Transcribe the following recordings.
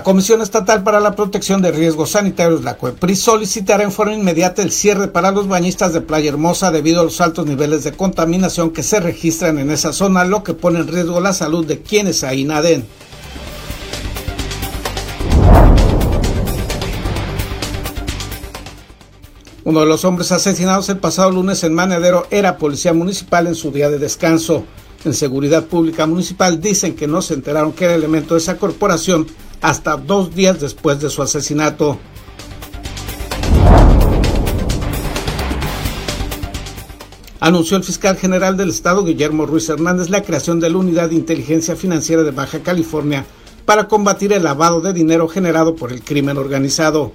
La Comisión Estatal para la Protección de Riesgos Sanitarios, la COEPRI, solicitará en forma inmediata el cierre para los bañistas de Playa Hermosa debido a los altos niveles de contaminación que se registran en esa zona, lo que pone en riesgo la salud de quienes ahí naden. Uno de los hombres asesinados el pasado lunes en Manedero era policía municipal en su día de descanso. En Seguridad Pública Municipal dicen que no se enteraron que era elemento de esa corporación hasta dos días después de su asesinato. Anunció el fiscal general del estado, Guillermo Ruiz Hernández, la creación de la Unidad de Inteligencia Financiera de Baja California para combatir el lavado de dinero generado por el crimen organizado.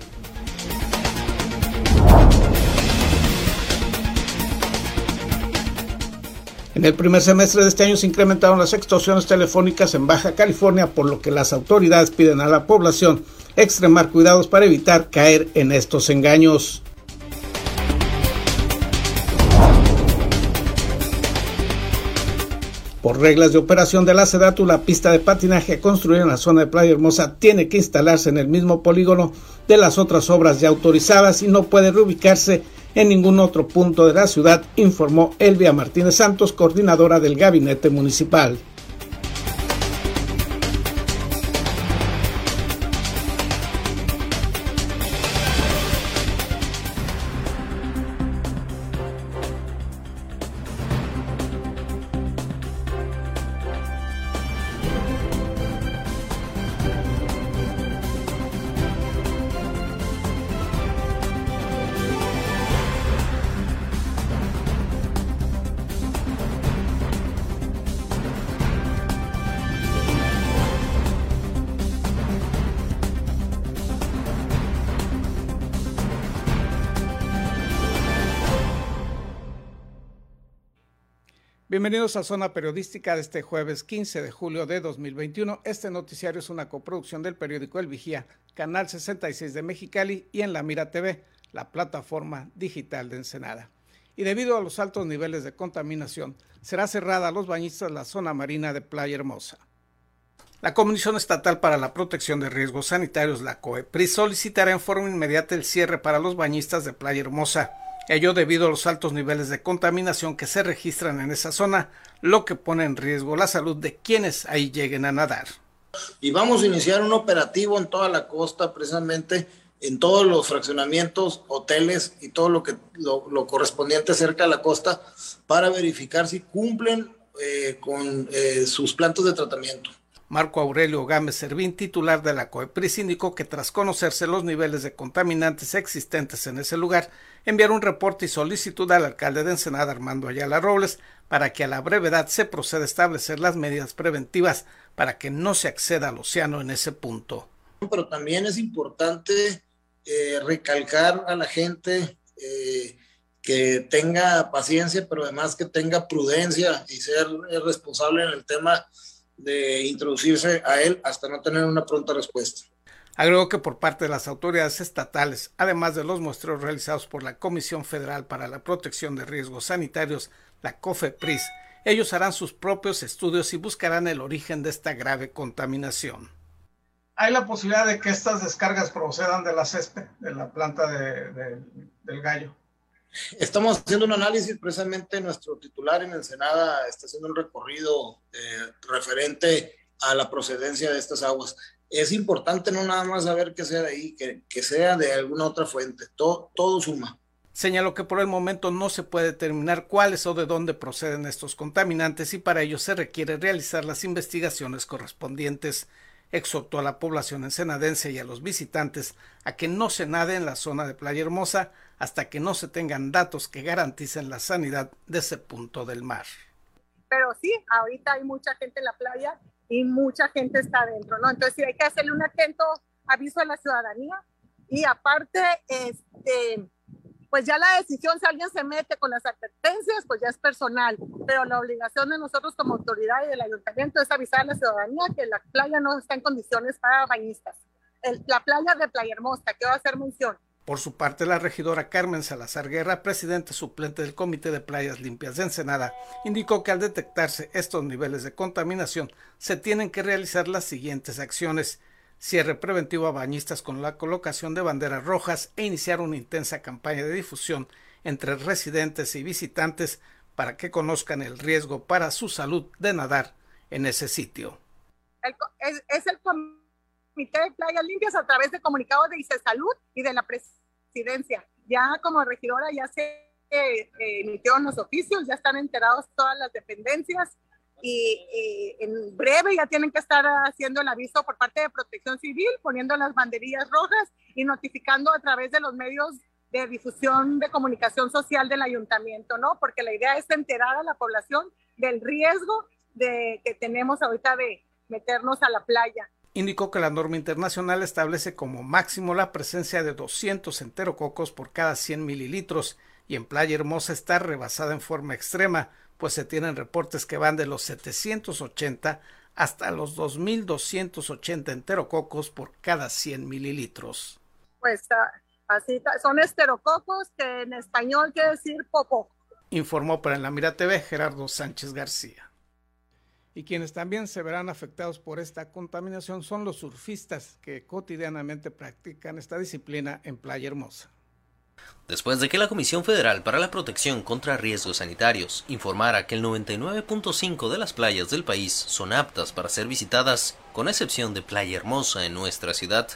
En el primer semestre de este año se incrementaron las extorsiones telefónicas en Baja California, por lo que las autoridades piden a la población extremar cuidados para evitar caer en estos engaños. Por reglas de operación de la SEDATU, la pista de patinaje construida en la zona de Playa Hermosa tiene que instalarse en el mismo polígono de las otras obras ya autorizadas y no puede reubicarse en ningún otro punto de la ciudad, informó Elvia Martínez Santos, coordinadora del gabinete municipal. Bienvenidos a Zona Periodística de este jueves 15 de julio de 2021. Este noticiario es una coproducción del periódico El Vigía, Canal 66 de Mexicali y en La Mira TV, la plataforma digital de Ensenada. Y debido a los altos niveles de contaminación, será cerrada a los bañistas la zona marina de Playa Hermosa. La Comisión Estatal para la Protección de Riesgos Sanitarios, la COEPRI, solicitará en forma inmediata el cierre para los bañistas de Playa Hermosa ello debido a los altos niveles de contaminación que se registran en esa zona, lo que pone en riesgo la salud de quienes ahí lleguen a nadar. Y vamos a iniciar un operativo en toda la costa, precisamente en todos los fraccionamientos, hoteles y todo lo que lo, correspondiente cerca de la costa para verificar si cumplen eh, con eh, sus plantas de tratamiento. Marco Aurelio Gámez Servín, titular de la COEPRIS, indicó que tras conocerse los niveles de contaminantes existentes en ese lugar, enviaron un reporte y solicitud al alcalde de Ensenada, Armando Ayala Robles, para que a la brevedad se proceda a establecer las medidas preventivas para que no se acceda al océano en ese punto. Pero también es importante eh, recalcar a la gente eh, que tenga paciencia, pero además que tenga prudencia y ser responsable en el tema de introducirse a él hasta no tener una pronta respuesta. Agregó que por parte de las autoridades estatales, además de los muestreos realizados por la Comisión Federal para la Protección de Riesgos Sanitarios, la COFEPRIS, ellos harán sus propios estudios y buscarán el origen de esta grave contaminación. ¿Hay la posibilidad de que estas descargas procedan de la césped, de la planta del gallo? Estamos haciendo un análisis, precisamente nuestro titular en Ensenada está haciendo un recorrido eh, referente a la procedencia de estas aguas. Es importante no nada más saber que sea de ahí, que, que sea de alguna otra fuente, todo, todo suma. Señaló que por el momento no se puede determinar cuáles o de dónde proceden estos contaminantes y para ello se requiere realizar las investigaciones correspondientes exhortó a la población ensenadense y a los visitantes a que no se nade en la zona de Playa Hermosa hasta que no se tengan datos que garanticen la sanidad de ese punto del mar. Pero sí, ahorita hay mucha gente en la playa y mucha gente está adentro, ¿no? Entonces sí hay que hacerle un atento aviso a la ciudadanía y aparte, este, pues ya la decisión, si alguien se mete con las advertencias, pues ya es personal, pero la obligación de nosotros como autoridad y del ayuntamiento es avisar a la ciudadanía que la playa no está en condiciones para bañistas. la playa de Playa Hermosa, que va a hacer mención. Por su parte, la regidora Carmen Salazar Guerra, presidente suplente del Comité de Playas Limpias de Ensenada, indicó que al detectarse estos niveles de contaminación se tienen que realizar las siguientes acciones cierre preventivo a bañistas con la colocación de banderas rojas e iniciar una intensa campaña de difusión entre residentes y visitantes para que conozcan el riesgo para su salud de nadar en ese sitio. es, el Comité de Playas Limpias a través de comunicados de ICE Salud y de la presidencia. Ya como regidora ya se eh, emitieron los oficios, ya están enterados todas las dependencias y, en breve ya tienen que estar haciendo el aviso por parte de Protección Civil, poniendo las banderillas rojas y notificando a través de los medios de difusión de comunicación social del ayuntamiento, ¿no? Porque la idea es enterar a la población del riesgo de que tenemos ahorita de meternos a la playa. Indicó que la norma internacional establece como máximo la presencia de 200 enterococos por cada 100 mililitros y en Playa Hermosa está rebasada en forma extrema, pues se tienen reportes que van de los 780 hasta los 2.280 enterococos por cada 100 mililitros. Pues ah, así son esterococos que en español quiere decir popo. Informó para en la Mira TV Gerardo Sánchez García. Y quienes también se verán afectados por esta contaminación son los surfistas que cotidianamente practican esta disciplina en Playa Hermosa. Después de que la Comisión Federal para la Protección contra Riesgos Sanitarios informara que el 99.5 de las playas del país son aptas para ser visitadas, con excepción de Playa Hermosa en nuestra ciudad,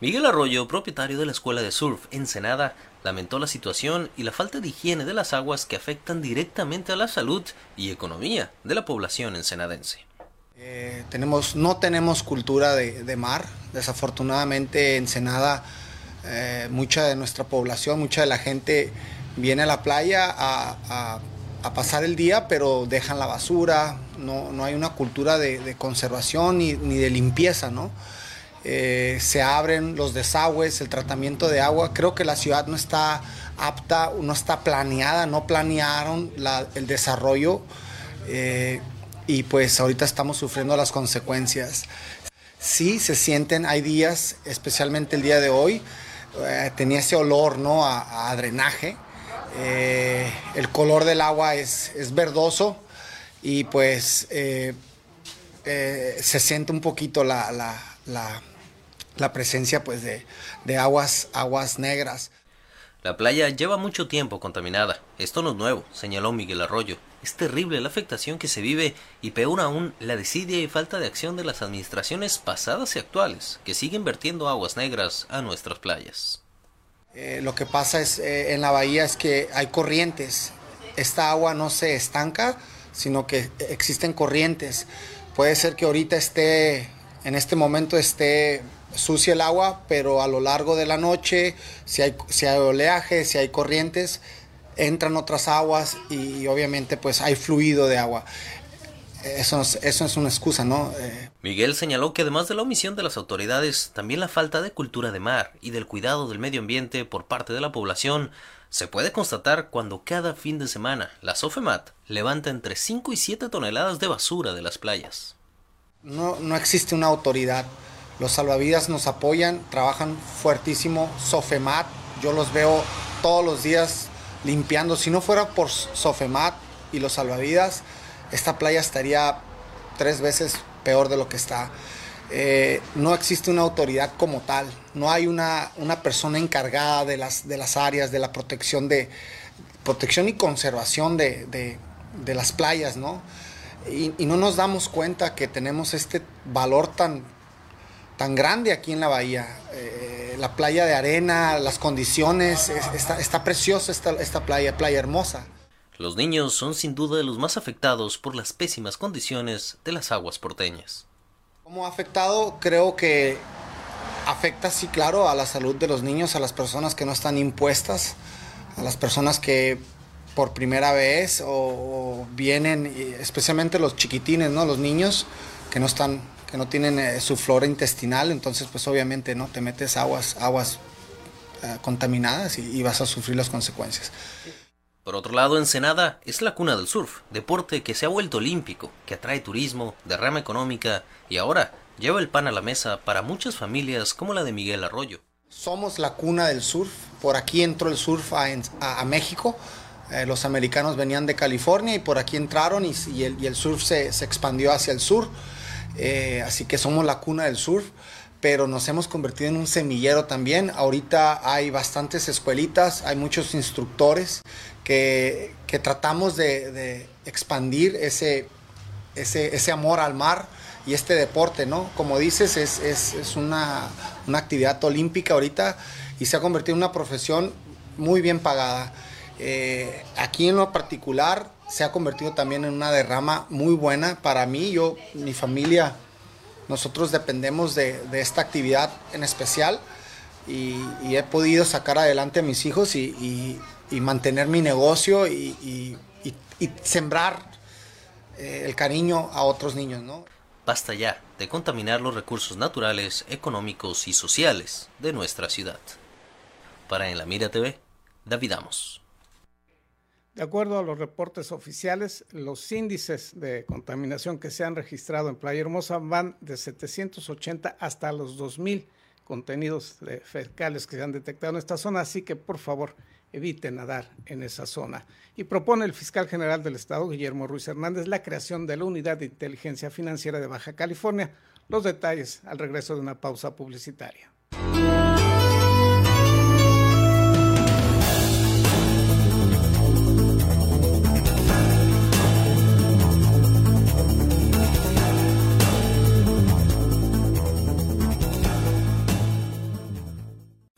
Miguel Arroyo, propietario de la Escuela de Surf Ensenada, lamentó la situación y la falta de higiene de las aguas que afectan directamente a la salud y economía de la población ensenadense. Eh, tenemos, no tenemos cultura de, mar, desafortunadamente Ensenada eh, mucha de nuestra población, mucha de la gente viene a la playa a, pasar el día, pero dejan la basura, no, hay una cultura de, conservación ni, de limpieza, ¿no? Eh, se abren los desagües, el tratamiento de agua. Creo que la ciudad no está apta, no está planeada, no planearon el desarrollo eh, y pues ahorita estamos sufriendo las consecuencias. Sí, se sienten, hay días, especialmente el día de hoy, eh, tenía ese olor ¿no? a, drenaje. El color del agua es, verdoso y pues se siente un poquito la, presencia pues, de, de aguas, aguas negras. La playa lleva mucho tiempo contaminada. Esto no es nuevo, señaló Miguel Arroyo. Es terrible la afectación que se vive y peor aún la desidia y falta de acción de las administraciones pasadas y actuales que siguen vertiendo aguas negras a nuestras playas. Eh, lo que pasa es eh, en la bahía es que hay corrientes. Esta agua no se estanca, sino que existen corrientes. Puede ser que ahorita esté, en este momento esté sucia el agua, pero a lo largo de la noche, si hay, si hay oleaje, si hay corrientes, entran otras aguas y, obviamente pues hay fluido de agua. Eso, eso es una excusa, ¿no? Eh, Miguel señaló que además de la omisión de las autoridades, también la falta de cultura de mar y del cuidado del medio ambiente por parte de la población se puede constatar cuando cada fin de semana la Sofemat levanta entre 5 y 7 toneladas de basura de las playas. No, no existe una autoridad los salvavidas nos apoyan, trabajan fuertísimo. Sofemat, yo los veo todos los días limpiando. Si no fuera por Sofemat y los salvavidas, esta playa estaría tres veces peor de lo que está. Eh, no existe una autoridad como tal, no hay una, una persona encargada de las, de las áreas de la protección de protección y conservación de, las playas, ¿no? Y, y, no nos damos cuenta que tenemos este valor tan, tan grande aquí en la bahía. Eh, la playa de arena, las condiciones, está, está, preciosa esta, esta playa, playa hermosa. Los niños son sin duda los más afectados por las pésimas condiciones de las aguas porteñas. Como afectado, creo que afecta, sí, claro, a la salud de los niños, a las personas que no están impuestas, a las personas que por primera vez o, vienen, especialmente los chiquitines, ¿no? Los niños que no están que no tienen eh, su flora intestinal, entonces pues obviamente no te metes aguas, aguas eh, contaminadas y, vas a sufrir las consecuencias. Por otro lado, Ensenada es la cuna del surf, deporte que se ha vuelto olímpico, que atrae turismo, derrama económica y ahora lleva el pan a la mesa para muchas familias como la de Miguel Arroyo. Somos la cuna del surf, por aquí entró el surf a, México, eh, los americanos venían de California y por aquí entraron y, el, surf se, se expandió hacia el sur. Eh, así que somos la cuna del surf, pero nos hemos convertido en un semillero también. Ahorita hay bastantes escuelitas, hay muchos instructores que, tratamos de, expandir ese, ese, amor al mar y este deporte, ¿no? Como dices, es, una, actividad olímpica ahorita y se ha convertido en una profesión muy bien pagada. Eh, aquí en lo particular se ha convertido también en una derrama muy buena para mí, yo, mi familia nosotros dependemos de, esta actividad en especial y, he podido sacar adelante a mis hijos y, mantener mi negocio y, sembrar eh, el cariño a otros niños, ¿no? Basta ya de contaminar los recursos naturales, económicos y sociales de nuestra ciudad. Para En la Mira TV, David Amos. De acuerdo a los reportes oficiales, los índices de contaminación que se han registrado en Playa Hermosa van de 780 hasta los 2000 contenidos fecales que se han detectado en esta zona, así que por favor eviten nadar en esa zona. Y propone el fiscal general del Estado, Guillermo Ruiz Hernández, la creación de la Unidad de Inteligencia Financiera de Baja California. Los detalles al regreso de una pausa publicitaria.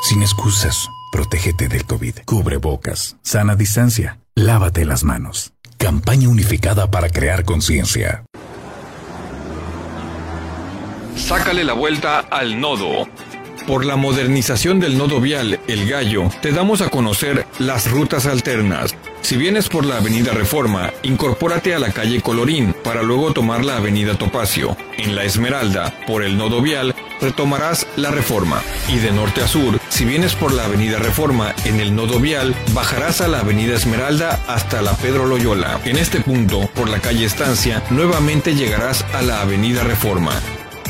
Sin excusas, protégete del COVID. Cubre bocas, sana distancia, lávate las manos. Campaña unificada para crear conciencia. Sácale la vuelta al nodo. Por la modernización del nodo vial El Gallo, te damos a conocer las rutas alternas. Si vienes por la Avenida Reforma, incorpórate a la calle Colorín para luego tomar la Avenida Topacio. En la Esmeralda, por el nodo vial, retomarás la Reforma. Y de norte a sur, si vienes por la Avenida Reforma en el nodo vial, bajarás a la Avenida Esmeralda hasta la Pedro Loyola. En este punto, por la calle Estancia, nuevamente llegarás a la Avenida Reforma.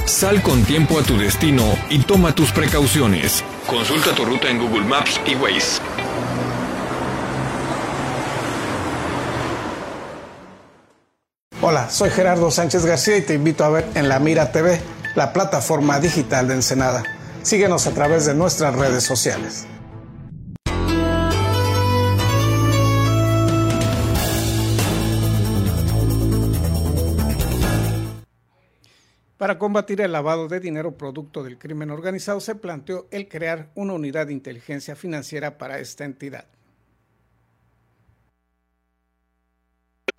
Sal con tiempo a tu destino y toma tus precauciones. Consulta tu ruta en Google Maps y Waze. Hola, soy Gerardo Sánchez García y te invito a ver en La Mira TV, la plataforma digital de Ensenada. Síguenos a través de nuestras redes sociales. Para combatir el lavado de dinero producto del crimen organizado, se planteó el crear una unidad de inteligencia financiera para esta entidad.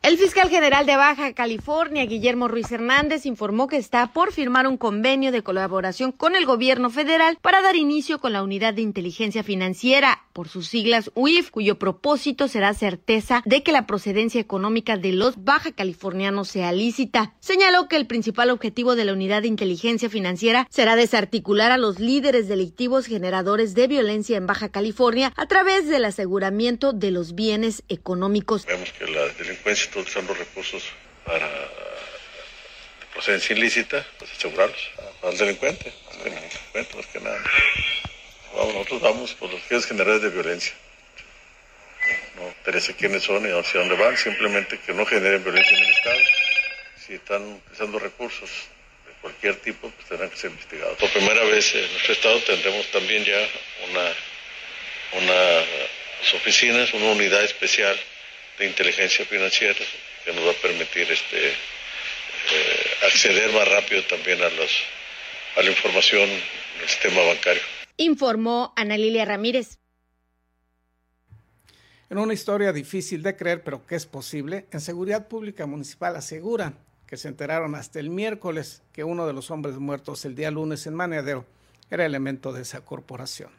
El fiscal general de Baja California, Guillermo Ruiz Hernández, informó que está por firmar un convenio de colaboración con el gobierno federal para dar inicio con la Unidad de Inteligencia Financiera, por sus siglas UIF, cuyo propósito será certeza de que la procedencia económica de los baja californianos sea lícita. Señaló que el principal objetivo de la Unidad de Inteligencia Financiera será desarticular a los líderes delictivos generadores de violencia en Baja California a través del aseguramiento de los bienes económicos. Vemos que la delincuencia usar los recursos para procedencia ilícita, pues asegurarlos al delincuente, al delincuente más que nada. Vamos, nosotros vamos por los fines generales de violencia. No, interesa quiénes son y hacia dónde van, simplemente que no generen violencia en el Estado. Si están utilizando recursos de cualquier tipo, pues tendrán que ser investigados. Por primera vez en nuestro Estado tendremos también ya una, unas oficinas, una unidad especial de inteligencia financiera que nos va a permitir este, eh, acceder más rápido también a, los, a la información del sistema bancario. Informó Ana Lilia Ramírez. En una historia difícil de creer, pero que es posible, en Seguridad Pública Municipal aseguran que se enteraron hasta el miércoles que uno de los hombres muertos el día lunes en Maneadero era elemento de esa corporación.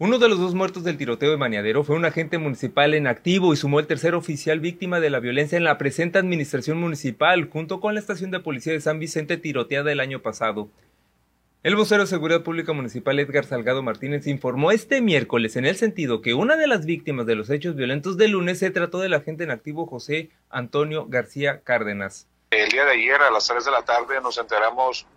Uno de los dos muertos del tiroteo de Maneadero fue un agente municipal en activo y sumó el tercer oficial víctima de la violencia en la presente administración municipal, junto con la estación de policía de San Vicente tiroteada el año pasado. El vocero de Seguridad Pública Municipal Edgar Salgado Martínez informó este miércoles en el sentido que una de las víctimas de los hechos violentos del lunes se trató del agente en activo José Antonio García Cárdenas. El día de ayer a las 3 de la tarde nos enteramos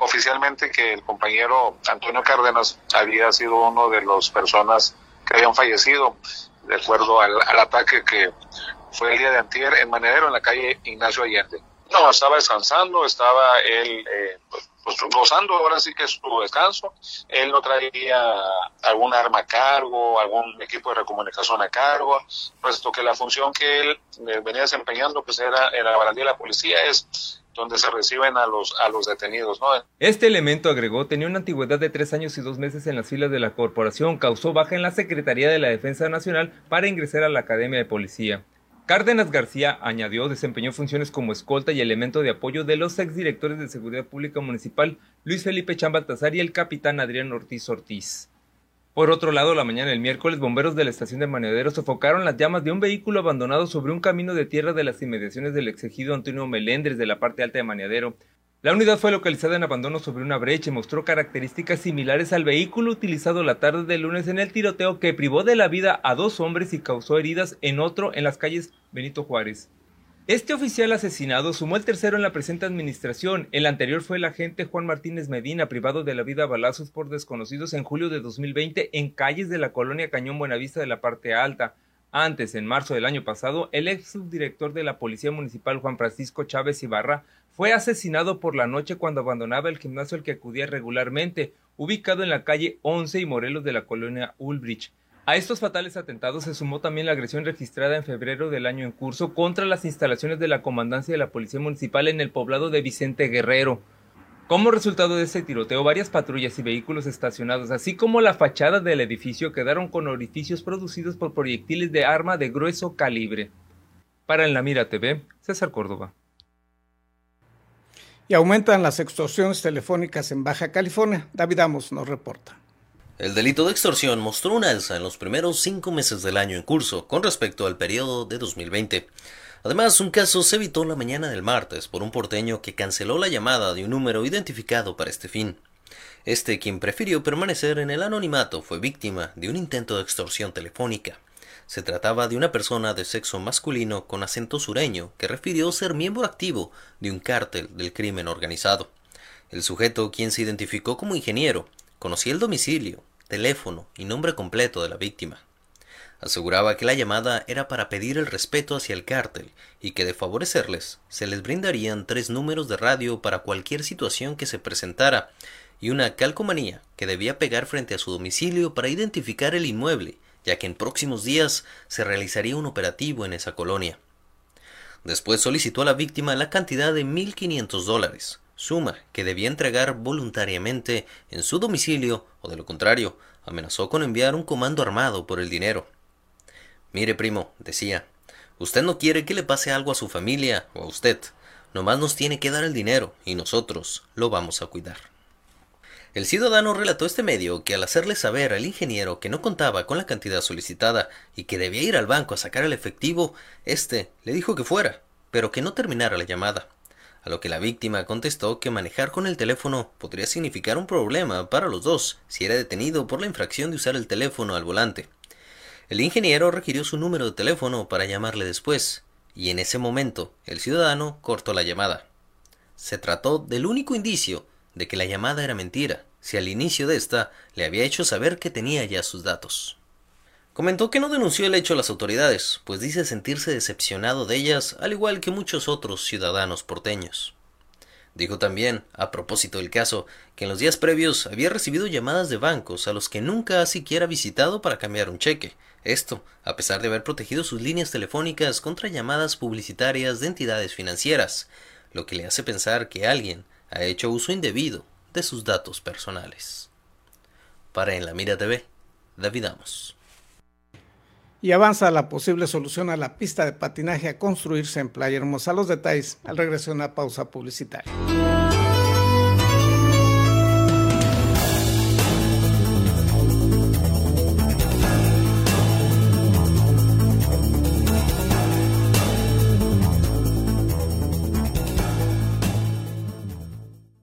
oficialmente que el compañero Antonio Cárdenas había sido uno de las personas que habían fallecido de acuerdo al, ataque que fue el día de antier en Manedero en la calle Ignacio Allende. No, estaba descansando, estaba él eh, pues, pues, gozando ahora sí que su descanso. Él no traía algún arma a cargo, algún equipo de recomunicación a cargo, puesto que la función que él eh, venía desempeñando pues era en la barandilla de la policía es donde se reciben a los, a los detenidos. ¿no? Este elemento, agregó, tenía una antigüedad de tres años y dos meses en las filas de la corporación, causó baja en la Secretaría de la Defensa Nacional para ingresar a la Academia de Policía. Cárdenas García, añadió, desempeñó funciones como escolta y elemento de apoyo de los exdirectores de Seguridad Pública Municipal Luis Felipe Chambaltazar y el capitán Adrián Ortiz Ortiz. Por otro lado, la mañana del miércoles, bomberos de la estación de Maneadero sofocaron las llamas de un vehículo abandonado sobre un camino de tierra de las inmediaciones del exegido Antonio Melendres de la parte alta de Maneadero. La unidad fue localizada en abandono sobre una brecha y mostró características similares al vehículo utilizado la tarde del lunes en el tiroteo que privó de la vida a dos hombres y causó heridas en otro en las calles Benito Juárez. Este oficial asesinado sumó el tercero en la presente administración. El anterior fue el agente Juan Martínez Medina, privado de la vida a balazos por desconocidos en julio de 2020 en calles de la colonia Cañón Buenavista de la parte alta. Antes, en marzo del año pasado, el ex subdirector de la Policía Municipal Juan Francisco Chávez Ibarra fue asesinado por la noche cuando abandonaba el gimnasio al que acudía regularmente, ubicado en la calle 11 y Morelos de la colonia Ulbrich. A estos fatales atentados se sumó también la agresión registrada en febrero del año en curso contra las instalaciones de la Comandancia de la Policía Municipal en el poblado de Vicente Guerrero. Como resultado de este tiroteo, varias patrullas y vehículos estacionados, así como la fachada del edificio, quedaron con orificios producidos por proyectiles de arma de grueso calibre. Para En la Mira TV, César Córdoba y aumentan las extorsiones telefónicas en Baja California. David Amos nos reporta. El delito de extorsión mostró una alza en los primeros cinco meses del año en curso con respecto al periodo de 2020. Además, un caso se evitó la mañana del martes por un porteño que canceló la llamada de un número identificado para este fin. Este, quien prefirió permanecer en el anonimato, fue víctima de un intento de extorsión telefónica. Se trataba de una persona de sexo masculino con acento sureño que refirió ser miembro activo de un cártel del crimen organizado. El sujeto, quien se identificó como ingeniero, conocía el domicilio, teléfono y nombre completo de la víctima. Aseguraba que la llamada era para pedir el respeto hacia el cártel y que de favorecerles se les brindarían tres números de radio para cualquier situación que se presentara y una calcomanía que debía pegar frente a su domicilio para identificar el inmueble ya que en próximos días se realizaría un operativo en esa colonia. Después solicitó a la víctima la cantidad de 1.500 dólares, suma que debía entregar voluntariamente en su domicilio o de lo contrario, amenazó con enviar un comando armado por el dinero. Mire, primo, decía, usted no quiere que le pase algo a su familia o a usted, nomás nos tiene que dar el dinero y nosotros lo vamos a cuidar. El ciudadano relató este medio que al hacerle saber al ingeniero que no contaba con la cantidad solicitada y que debía ir al banco a sacar el efectivo, éste le dijo que fuera, pero que no terminara la llamada. A lo que la víctima contestó que manejar con el teléfono podría significar un problema para los dos si era detenido por la infracción de usar el teléfono al volante. El ingeniero requirió su número de teléfono para llamarle después, y en ese momento el ciudadano cortó la llamada. Se trató del único indicio de que la llamada era mentira, si al inicio de esta le había hecho saber que tenía ya sus datos. Comentó que no denunció el hecho a las autoridades, pues dice sentirse decepcionado de ellas, al igual que muchos otros ciudadanos porteños. Dijo también, a propósito del caso, que en los días previos había recibido llamadas de bancos a los que nunca ha siquiera visitado para cambiar un cheque. Esto, a pesar de haber protegido sus líneas telefónicas contra llamadas publicitarias de entidades financieras, lo que le hace pensar que alguien ha hecho uso indebido de sus datos personales. Para En la Mira TV, David Amos y avanza la posible solución a la pista de patinaje a construirse en Playa Hermosa. Los detalles al regreso de una pausa publicitaria.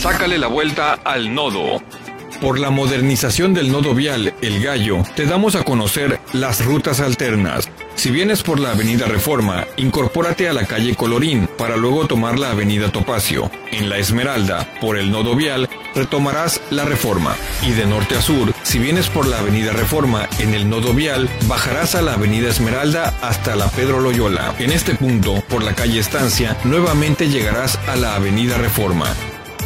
Sácale la vuelta al nodo. Por la modernización del nodo vial El Gallo, te damos a conocer las rutas alternas. Si vienes por la avenida Reforma, incorpórate a la calle Colorín para luego tomar la avenida Topacio. En la Esmeralda, por el nodo vial, retomarás la Reforma. Y de norte a sur, si vienes por la avenida Reforma en el nodo vial, bajarás a la avenida Esmeralda hasta la Pedro Loyola. En este punto, por la calle Estancia, nuevamente llegarás a la avenida Reforma.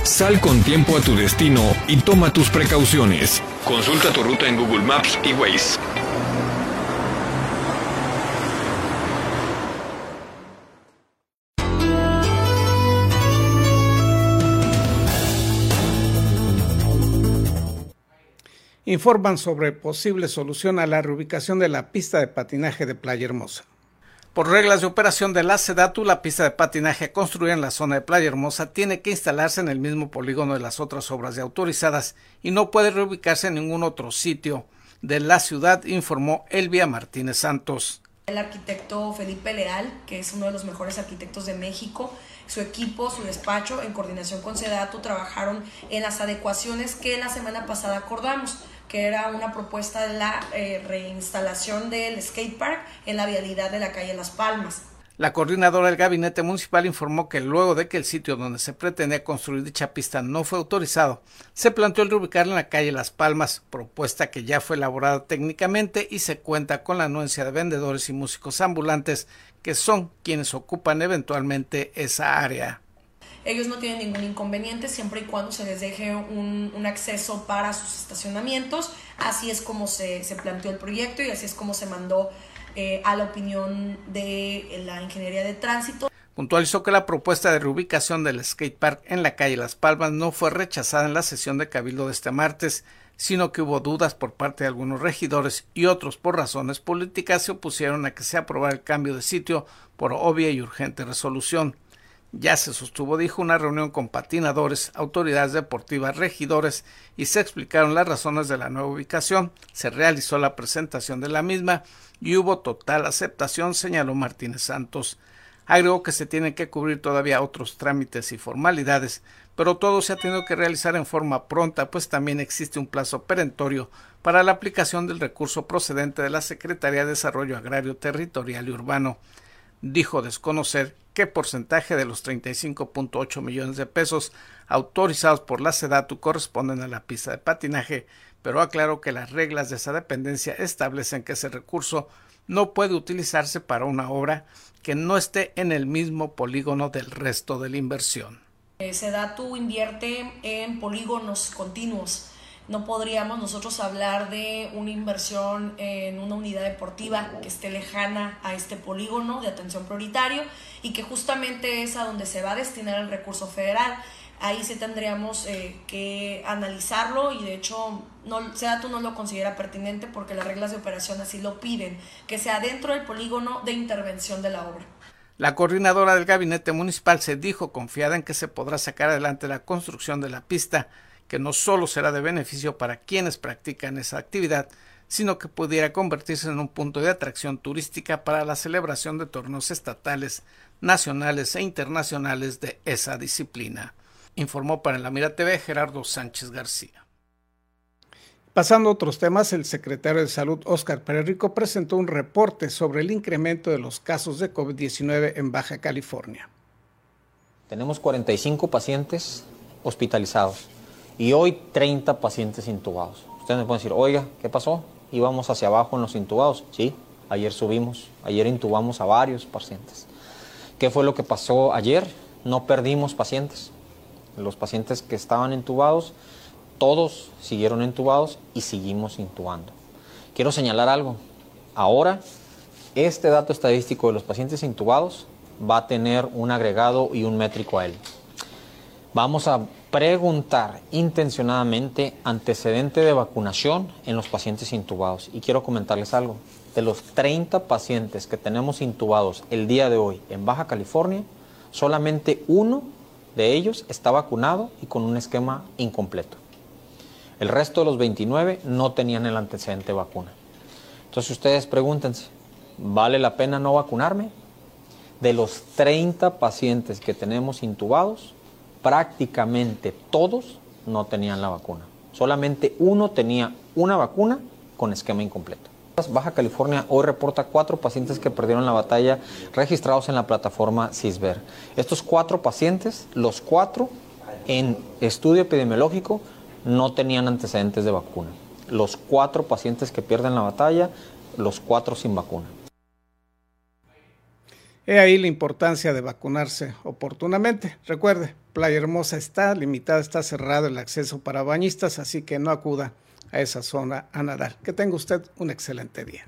Sal con tiempo a tu destino y toma tus precauciones. Consulta tu ruta en Google Maps y Waze. Informan sobre posible solución a la reubicación de la pista de patinaje de Playa Hermosa. Por reglas de operación de la SEDATU, la pista de patinaje construida en la zona de Playa Hermosa tiene que instalarse en el mismo polígono de las otras obras de autorizadas y no puede reubicarse en ningún otro sitio de la ciudad, informó Elvia Martínez Santos. El arquitecto Felipe Leal, que es uno de los mejores arquitectos de México, su equipo, su despacho, en coordinación con SEDATU, trabajaron en las adecuaciones que la semana pasada acordamos que era una propuesta de la eh, reinstalación del skatepark en la vialidad de la calle Las Palmas. La coordinadora del gabinete municipal informó que luego de que el sitio donde se pretendía construir dicha pista no fue autorizado, se planteó el reubicarla en la calle Las Palmas, propuesta que ya fue elaborada técnicamente y se cuenta con la anuencia de vendedores y músicos ambulantes que son quienes ocupan eventualmente esa área. Ellos no tienen ningún inconveniente siempre y cuando se les deje un, acceso para sus estacionamientos. Así es como se, planteó el proyecto y así es como se mandó eh, a la opinión de la Ingeniería de Tránsito. Puntualizó que la propuesta de reubicación del skatepark en la calle Las Palmas no fue rechazada en la sesión de Cabildo de este martes, sino que hubo dudas por parte de algunos regidores y otros por razones políticas se opusieron a que se aprobara el cambio de sitio por obvia y urgente resolución. Ya se sostuvo, dijo, una reunión con patinadores, autoridades deportivas, regidores y se explicaron las razones de la nueva ubicación. Se realizó la presentación de la misma y hubo total aceptación, señaló Martínez Santos. Agregó que se tienen que cubrir todavía otros trámites y formalidades, pero todo se ha tenido que realizar en forma pronta, pues también existe un plazo perentorio para la aplicación del recurso procedente de la Secretaría de Desarrollo Agrario Territorial y Urbano. Dijo desconocer qué porcentaje de los 35.8 millones de pesos autorizados por la SEDATU corresponden a la pista de patinaje, pero aclaró que las reglas de esa dependencia establecen que ese recurso no puede utilizarse para una obra que no esté en el mismo polígono del resto de la inversión. Eh, SEDATU invierte en polígonos continuos no podríamos nosotros hablar de una inversión en una unidad deportiva que esté lejana a este polígono de atención prioritario y que justamente es a donde se va a destinar el recurso federal. Ahí sí tendríamos eh, que analizarlo y de hecho no, SEDATU no lo considera pertinente porque las reglas de operación así lo piden, que sea dentro del polígono de intervención de la obra. La coordinadora del gabinete municipal se dijo confiada en que se podrá sacar adelante la construcción de la pista que no solo será de beneficio para quienes practican esa actividad, sino que pudiera convertirse en un punto de atracción turística para la celebración de torneos estatales, nacionales e internacionales de esa disciplina, informó para la Mira TV Gerardo Sánchez García. Pasando a otros temas, el secretario de Salud, Óscar Rico, presentó un reporte sobre el incremento de los casos de COVID-19 en Baja California. Tenemos 45 pacientes hospitalizados y hoy 30 pacientes intubados. Ustedes me pueden decir, oiga, ¿qué pasó? Íbamos hacia abajo en los intubados. Sí, ayer subimos, ayer intubamos a varios pacientes. ¿Qué fue lo que pasó ayer? No perdimos pacientes. Los pacientes que estaban intubados todos siguieron entubados y seguimos intubando. Quiero señalar algo. Ahora, este dato estadístico de los pacientes intubados va a tener un agregado y un métrico a él. Vamos a preguntar intencionadamente antecedente de vacunación en los pacientes intubados. Y quiero comentarles algo. De los 30 pacientes que tenemos intubados el día de hoy en Baja California, solamente uno de ellos está vacunado y con un esquema incompleto. El resto de los 29 no tenían el antecedente de vacuna. Entonces ustedes pregúntense, ¿vale la pena no vacunarme? De los 30 pacientes que tenemos intubados, prácticamente todos no tenían la vacuna. Solamente uno tenía una vacuna con esquema incompleto. Baja California hoy reporta cuatro pacientes que perdieron la batalla registrados en la plataforma CISBER. Estos cuatro pacientes, los cuatro en estudio epidemiológico, no tenían antecedentes de vacuna. Los cuatro pacientes que pierden la batalla, los cuatro sin vacuna. He ahí la importancia de vacunarse oportunamente. Recuerde, Playa Hermosa está limitada, está cerrado el acceso para bañistas, así que no acuda a esa zona a nadar. Que tenga usted un excelente día.